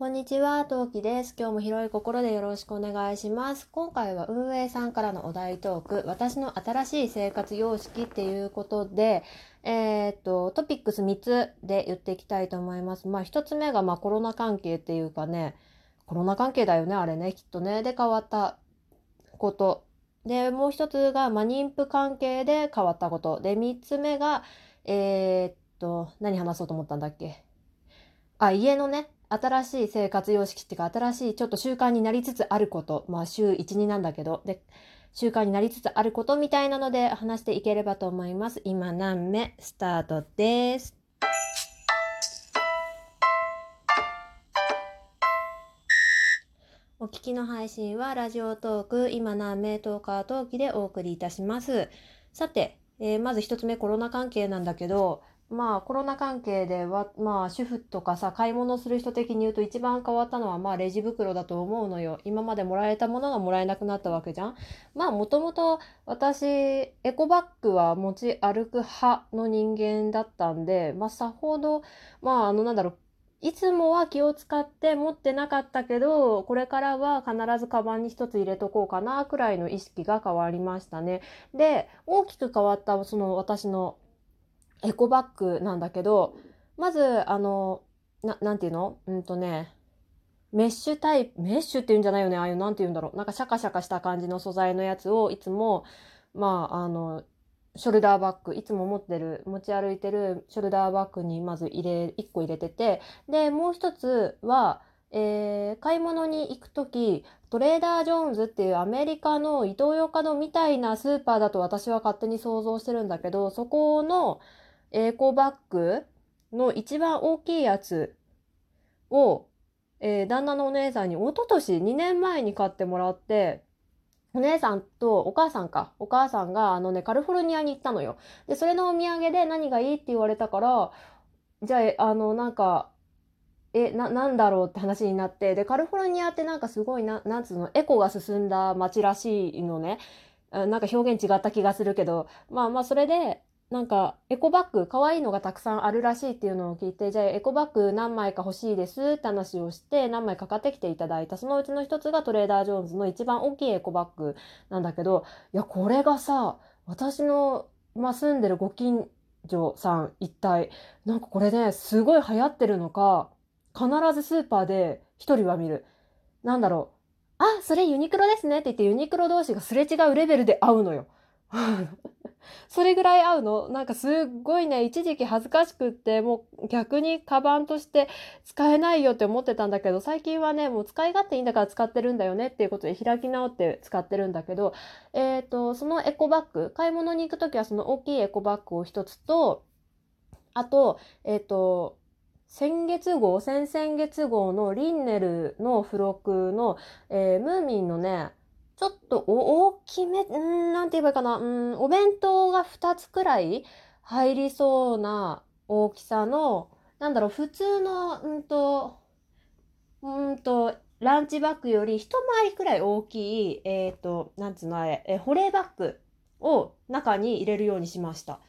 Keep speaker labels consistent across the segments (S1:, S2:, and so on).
S1: こんにちは、トウキです。今日も広い心でよろしくお願いします。今回は運営さんからのお題トーク、私の新しい生活様式っていうことで、えーっと、トピックス3つで言っていきたいと思います。まあ、1つ目がまあコロナ関係っていうかね、コロナ関係だよね、あれね、きっとね。で、変わったこと。で、もう一つが、まあ、妊婦関係で変わったこと。で、3つ目が、えーっと、何話そうと思ったんだっけ？あ、家のね、新しい生活様式っていうか、新しいちょっと習慣になりつつあること。まあ、週1、2なんだけど。で、習慣になりつつあることみたいなので話していければと思います。今何目？スタートです。お聞きの配信はラジオトーク今何名トーカートーキでお送りいたします。さて、えーまず一つ目コロナ関係なんだけど、まあコロナ関係では、まあ主婦とかさ、買い物する人的に言うと一番変わったのはまあレジ袋だと思うのよ。今までもらえたものがもらえなくなったわけじゃん。まあもともと私、エコバッグは持ち歩く派の人間だったんで、まあさほど、まああのなんだろう、いつもは気を使って持ってなかったけど、これからは必ずカバンに一つ入れとこうかな、くらいの意識が変わりましたね。で、大きく変わったその私のエコバッグなんだけど、まず、あの、な、なんていうの？うんとね、メッシュタイプ、メッシュっていうんじゃないよね？ああいう、なんて言うんだろう？なんかシャカシャカした感じの素材のやつをいつも、まあ、あの、ショルダーバッグ、いつも持ってる、持ち歩いてるショルダーバッグにまず入れ、1個入れてて、で、もう一つは、えー買い物に行くとき、トレーダー・ジョーンズっていうアメリカのイトーヨーカドみたいなスーパーだと私は勝手に想像してるんだけど、そこのエコバッグの一番大きいやつを、えー旦那のお姉さんに一昨年2年前に買ってもらって、お姉さんとお母さんか。お母さんがあのね、カリフォルニアに行ったのよ。で、それのお土産で何がいいって言われたから、じゃあ、あの、なんか、え、な、なんだろうって話になって、で、カリフォルニアってなんかすごいな、なんつうの、エコが進んだ街らしいのね。なんか表現違った気がするけど、まあまあそれで、なんかエコバッグ、可愛いのがたくさんあるらしいっていうのを聞いて、じゃあエコバッグ何枚か欲しいですって話をして、何枚か買ってきていただいた。そのうちの一つがトレーダー・ジョーンズの一番大きいエコバッグなんだけど、いや、これがさ、私の、まあ、住んでるご近所さん一体、なんかこれね、すごい流行ってるのか、必ずスーパーで一人は見る。なんだろう。あ、それユニクロですねって言ってユニクロ同士がすれ違うレベルで会うのよ。それぐらい合うの？なんかすっごいね、一時期恥ずかしくって、もう逆にカバンとして使えないよって思ってたんだけど、最近はね、もう使い勝手いいんだから使ってるんだよねっていうことで開き直って使ってるんだけど、えっ、と、そのエコバッグ、買い物に行くときはその大きいエコバッグを一つと、あと、えっ、と、先月号、先々月号のリンネルの付録の、えームーミンのね、ちょっと大きめ、うーん、なんて言えばいいかな、うーん、お弁当が2つくらい入りそうな大きさの、なんだろう、普通の、うんと、うんと、ランチバッグより一回りくらい大きい、えっ、と、なんつうのあれ、え保冷バッグを中に入れるようにしました。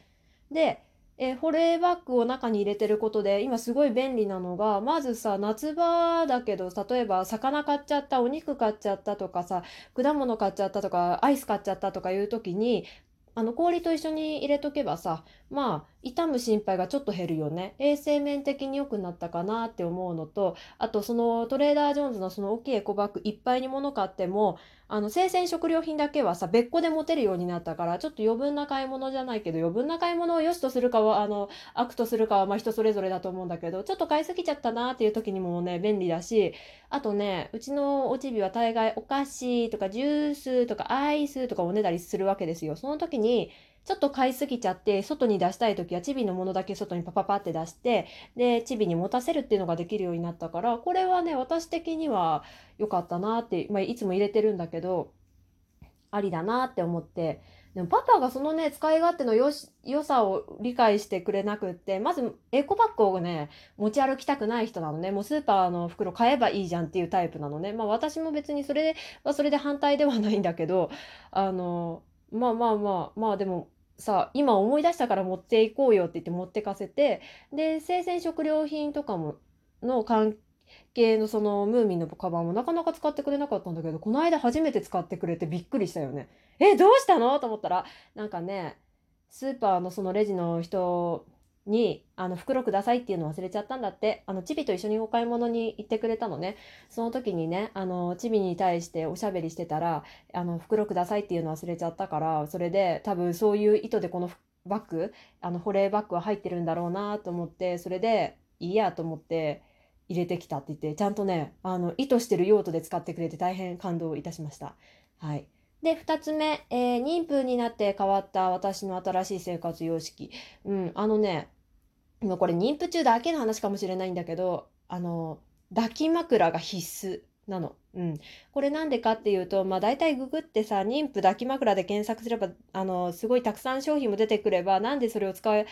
S1: で、えー保冷バッグを中に入れてることで今すごい便利なのがまずさ夏場だけど例えば魚買っちゃったお肉買っちゃったとかさ果物買っちゃったとかアイス買っちゃったとかいう時にあの氷と一緒に入れとけばさまあ傷む心配がちょっと減るよね。衛生面的に良くなったかなって思うのとあとそのトレーダー・ジョーンズのその大きいエコバッグいっぱいに物買ってもあの生鮮食料品だけはさ別個で持てるようになったからちょっと余分な買い物じゃないけど余分な買い物を良しとするかはあの悪とするかはまあ人それぞれだと思うんだけどちょっと買いすぎちゃったなっていう時にもね便利だしあとねうちのおちびは大概お菓子とかジュースとかアイスとかおねだりするわけですよ。その時にちょっと買いすぎちゃって外に出したい時はチビのものだけ外にパパパって出してでチビに持たせるっていうのができるようになったからこれはね私的には良かったなって、まあ、いつも入れてるんだけどありだなって思って。でもパパがそのね使い勝手のよし良さを理解してくれなくってまずエコバッグをね持ち歩きたくない人なのね。もうスーパーの袋買えばいいじゃんっていうタイプなのね。まあ私も別にそれはそれで反対ではないんだけどあのまあまあまあまあでもさ今思い出したから持っていこうよって言って持ってかせてで生鮮食料品とかもの関係のそのムーミンのカバンもなかなか使ってくれなかったんだけど、この間初めて使ってくれてびっくりしたよね。え、どうしたの？と思ったら、なんかね、スーパーのそのレジの人に、あの、袋くださいっていうの忘れちゃったんだって。あの、チビと一緒にお買い物に行ってくれたのね。その時にね、あの、チビに対しておしゃべりしてたら、あの、袋くださいっていうの忘れちゃったから、それで多分そういう意図でこのバッグ、あの、保冷バッグは入ってるんだろうなと思って、それで、いいやと思って、入れてきたって言って、ちゃんとね、あの、意図してる用途で使ってくれて大変感動いたしました。はい。で、二つ目、えー、妊婦になって変わった私の新しい生活様式。うん、あのね、もうこれ妊婦中だけの話かもしれないんだけど、あの、抱き枕が必須なの。うん。これなんでかっていうと、まあ大体ググってさ、妊婦抱き枕で検索すれば、あの、すごいたくさん商品も出てくれば、なんでそれを使え、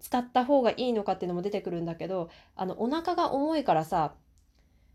S1: 使った方がいいのかっていうのも出てくるんだけど、あの、お腹が重いからさ、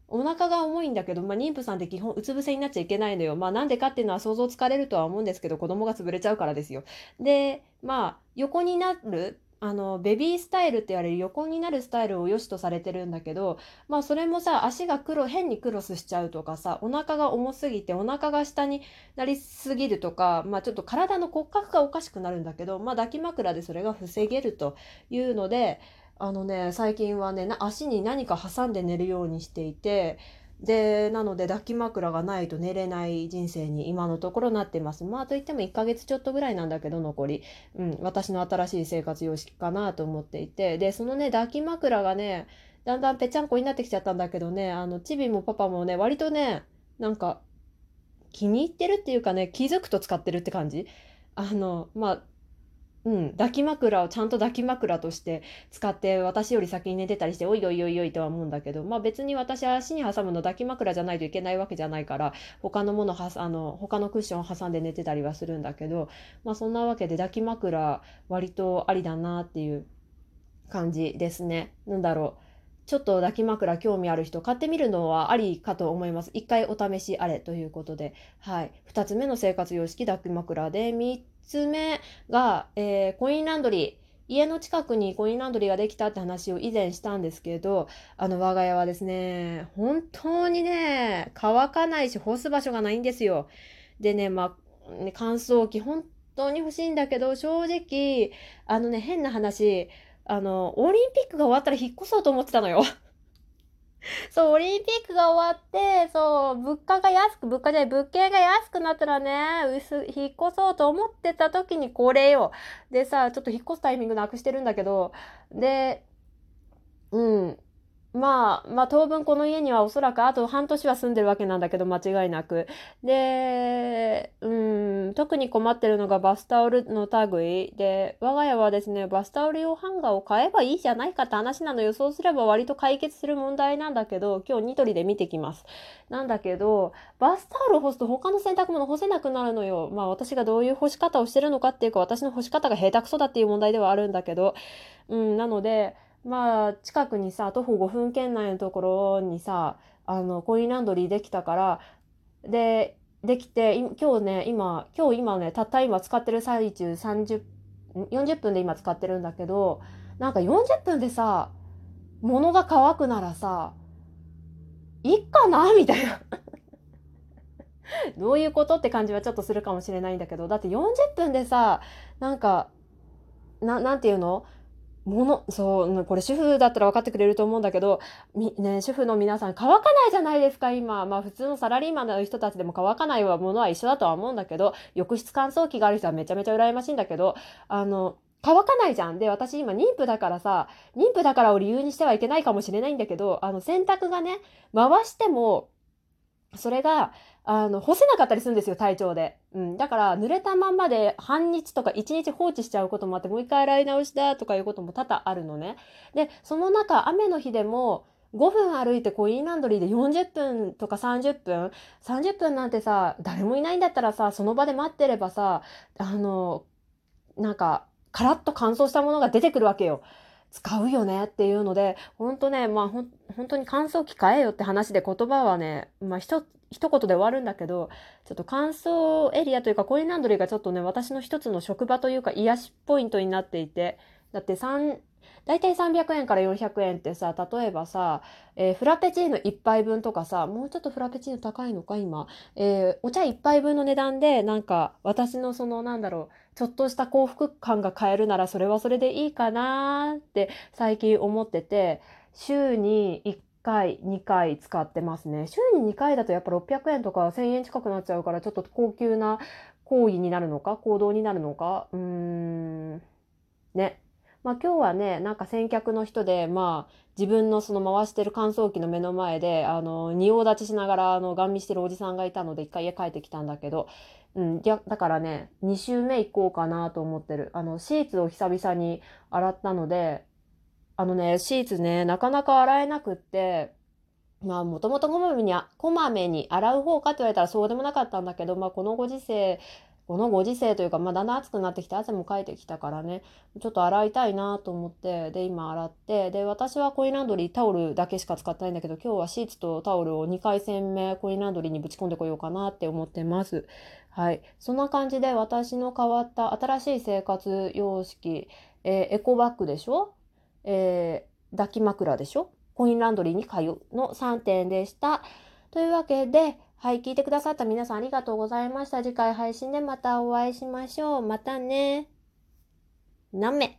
S1: お腹が重いんだけど、まあ、妊婦さんって基本うつ伏せになっちゃいけないのよ。まあ、なんでかっていうのは想像つかれるとは思うんですけど、子供が潰れちゃうからですよ。で、まあ、横になる、あの、ベビースタイルって言われる横になるスタイルを良しとされてるんだけど、まあそれもさ、足が黒、変にクロスしちゃうとかさ、お腹が重すぎてお腹が下になりすぎるとか、まあちょっと体の骨格がおかしくなるんだけど、まあ抱き枕でそれが防げるというので、あのね、最近はね、足に何か挟んで寝るようにしていて、で、なので抱き枕がないと寝れない人生に今のところなってます。まあといっても1ヶ月ちょっとぐらいなんだけど残り、うん、私の新しい生活様式かなと思っていて、で、そのね、抱き枕がね、だんだんぺちゃんこになってきちゃったんだけどね、あの、チビもパパもね、割とね、なんか、気に入ってるっていうかね、気づくと使ってるって感じ。あの、まあ、うん、抱き枕をちゃんと抱き枕として使って私より先に寝てたりしておいおいおいおいとは思うんだけどまあ別に私は足に挟むの抱き枕じゃないといけないわけじゃないから他のものはあの他のクッションを挟んで寝てたりはするんだけどまあそんなわけで抱き枕割とありだなっていう感じですね。なんだろうちょっと抱き枕興味ある人買ってみるのはありかと思います。一回お試しあれということで。はい。二つ目の生活様式抱き枕で、三つ目が、えー、コインランドリー。家の近くにコインランドリーができたって話を以前したんですけど、あの我が家はですね、本当にね、乾かないし干す場所がないんですよ。でね、まあ、ね、乾燥機本当に欲しいんだけど、正直、あのね、変な話、あの、オリンピックが終わったら引っ越そうと思ってたのよ。そう、オリンピックが終わって、そう、物価が安く、物価じゃない、物件が安くなったらね、薄、引っ越そうと思ってた時にこれよ。でさ、ちょっと引っ越すタイミングなくしてるんだけど、で、うん。まあ、まあ当分この家にはおそらくあと半年は住んでるわけなんだけど間違いなく。で、うん、特に困ってるのがバスタオルの類で、我が家はですね、バスタオル用ハンガーを買えばいいじゃないかって話なのよ。そうすれば割と解決する問題なんだけど、今日ニトリで見てきます。なんだけど、バスタオル干すと他の洗濯物干せなくなるのよ。まあ私がどういう干し方をしてるのかっていうか、私の干し方が下手くそだっていう問題ではあるんだけど、うん、なので、まあ近くにさ徒歩5分圏内のところにさあのコインランドリーできたからでできて今日ね今今日今ねたった今使ってる最中30 40分で今使ってるんだけどなんか40分でさ物が乾くならさいっかな？みたいな。どういうこと？って感じはちょっとするかもしれないんだけどだって40分でさなんかななんていうの？もの、そう、これ主婦だったら分かってくれると思うんだけど、み、ね、主婦の皆さん乾かないじゃないですか、今。まあ普通のサラリーマンの人たちでも乾かないものは一緒だとは思うんだけど、浴室乾燥機がある人はめちゃめちゃ羨ましいんだけど、あの、乾かないじゃん。で、私今妊婦だからさ、妊婦だからを理由にしてはいけないかもしれないんだけど、あの洗濯がね、回しても、それが、あの、干せなかったりするんですよ、体調で。うん。だから、濡れたまんまで半日とか1日放置しちゃうこともあって、もう一回洗い直しだとかいうことも多々あるのね。で、その中、雨の日でも、5分歩いてコインランドリーで40分とか30分 ?30 分なんてさ、誰もいないんだったらさ、その場で待ってればさ、あの、なんか、カラッと乾燥したものが出てくるわけよ。使うよねっていうので、ほんとね、まあほん、本当に乾燥機買えよって話で言葉はね、まあ一、一言で終わるんだけど、ちょっと乾燥エリアというかコインランドリーがちょっとね、私の一つの職場というか癒しポイントになっていて、だって3、だいたい300円から400円ってさ、例えばさ、えー、フラペチーノ1杯分とかさ、もうちょっとフラペチーノ高いのか、今。えー、お茶1杯分の値段で、なんか、私のその、なんだろう、ちょっとした幸福感が買えるなら、それはそれでいいかなって最近思ってて、週に1回、2回使ってますね。週に2回だとやっぱ600円とか1000円近くなっちゃうから、ちょっと高級な行為になるのか、行動になるのか、うーん、ね。まあ今日はね、なんか先客の人で、まあ自分のその回してる乾燥機の目の前で、あの、仁王立ちしながら、あの、ガン見してるおじさんがいたので、一回家帰ってきたんだけど、うん、だからね、2週目行こうかなと思ってる。あの、シーツを久々に洗ったので、あのね、シーツね、なかなか洗えなくって、まあ、もともとこまめに、こまめに洗う方かって言われたらそうでもなかったんだけど、まあ、このご時世このご時世というか、まあ、だんだん暑くなってきて汗もかいてきたからねちょっと洗いたいなと思ってで今洗ってで私はコインランドリータオルだけしか使ってないんだけど今日はシーツとタオルを2回戦目コインランドリーにぶち込んでこようかなって思ってます。はい、そんな感じで私の変わった新しい生活様式、えー、エコバッグでしょ、えー、抱き枕でしょ？コインランドリーに通うの3点でした。というわけではい、聞いてくださった皆さんありがとうございました。次回配信でまたお会いしましょう。またね。なめ。